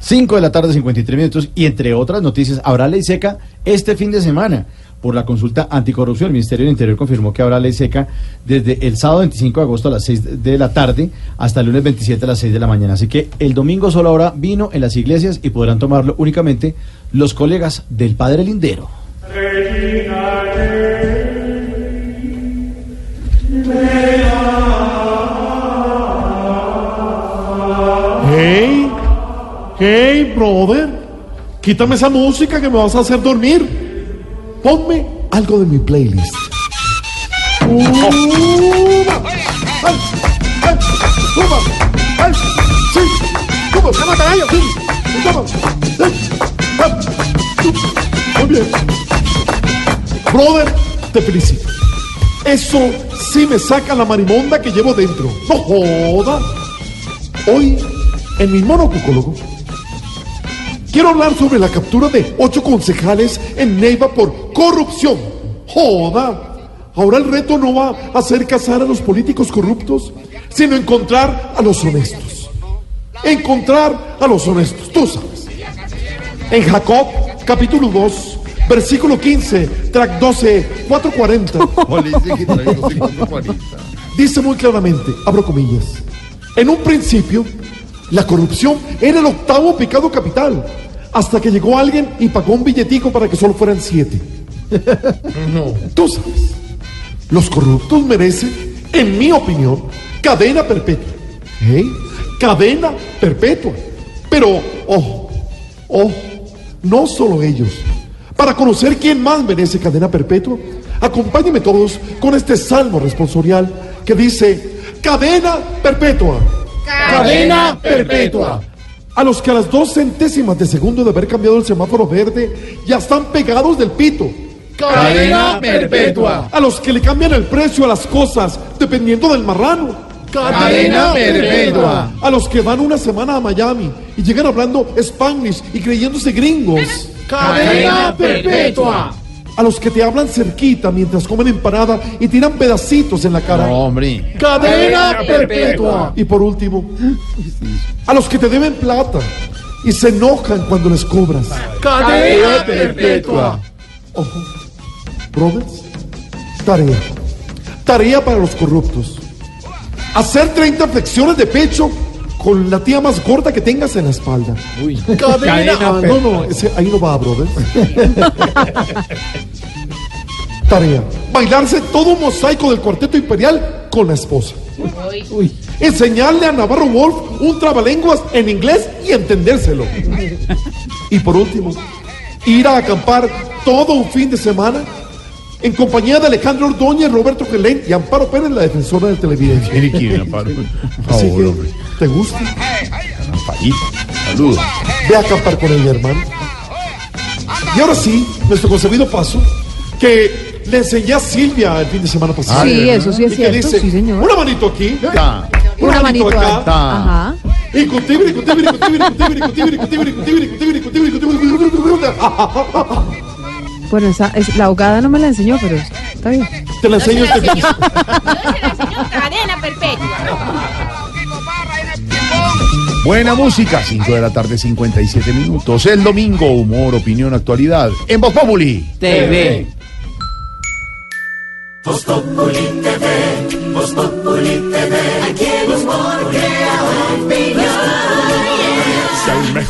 5 de la tarde, 53 minutos. Y entre otras noticias, habrá ley seca este fin de semana. Por la consulta anticorrupción, el Ministerio del Interior confirmó que habrá ley seca desde el sábado 25 de agosto a las 6 de la tarde hasta el lunes 27 a las 6 de la mañana. Así que el domingo solo habrá vino en las iglesias y podrán tomarlo únicamente los colegas del Padre Lindero. Brother, quítame esa música que me vas a hacer dormir. Ponme algo de mi playlist. Muy bien. Brother, te felicito. Eso sí me saca la marimonda que llevo dentro. No joda. Hoy, en mi monocucólogo, quiero hablar sobre la captura de ocho concejales en Neiva por corrupción. Joda. Ahora el reto no va a ser cazar a los políticos corruptos, sino encontrar a los honestos. Encontrar a los honestos, tú sabes. En Jacob, capítulo 2, versículo 15, track 12, 440. Dice muy claramente, abro comillas, en un principio la corrupción era el octavo pecado capital, hasta que llegó alguien y pagó un billetico para que solo fueran siete. No. Tú sabes, los corruptos merecen, en mi opinión, cadena perpetua. ¿Eh? Cadena perpetua. Pero, ojo, ojo, no solo ellos. Para conocer quién más merece cadena perpetua, acompáñenme todos con este salmo responsorial que dice, cadena perpetua. Cadena perpetua. A los que a las dos centésimas de segundo de haber cambiado el semáforo verde ya están pegados del pito. Cadena perpetua. A los que le cambian el precio a las cosas dependiendo del marrano. Cadena perpetua. A los que van una semana a Miami y llegan hablando Spanish y creyéndose gringos. Cadena perpetua. A los que te hablan cerquita mientras comen empanada y tiran pedacitos en la cara. hombre. Cadena perpetua. Y por último, a los que te deben plata y se enojan cuando les cobras. Cadena perpetua. Ojo, brothers, tarea. Tarea para los corruptos. Hacer 30 flexiones de pecho con la tía más gorda que tengas en la espalda. Cadena. Ah, no, no, ese, ahí no va, brothers. Tarea. Bailarse todo un mosaico del cuarteto imperial con la esposa. Enseñarle a Navarro Wolf un trabalenguas en inglés y entendérselo. Y por último, ir a acampar todo un fin de semana en compañía de Alejandro Ordóñez, Roberto Gelén y Amparo Pérez, la defensora del televidente. Mire quién, Amparo. Por Así favor, que, hombre. ¿te gusta? Amparito. Saludos. Ve a acampar con ella, hermano. Y ahora sí, nuestro concebido paso, que le enseñé a Silvia el fin de semana pasado. Sí, eso sí es Y que cierto, dice, sí, señor. Una manito aquí, Ta, Una manito acá. ta. Ajá. Y cutibri, cutibri, cutibri, cutibri, cutibri, cutibri, cutibri, cutibri, cutibri, cutibri, cutibri. Bueno, esa, es, la ahogada no me la enseñó, pero está bien. Te la enseño este fin. Cadena perpetua. Buena música, 5 de la tarde, 57 minutos. El domingo, humor, opinión, actualidad. En Voz Populi. TV. Si al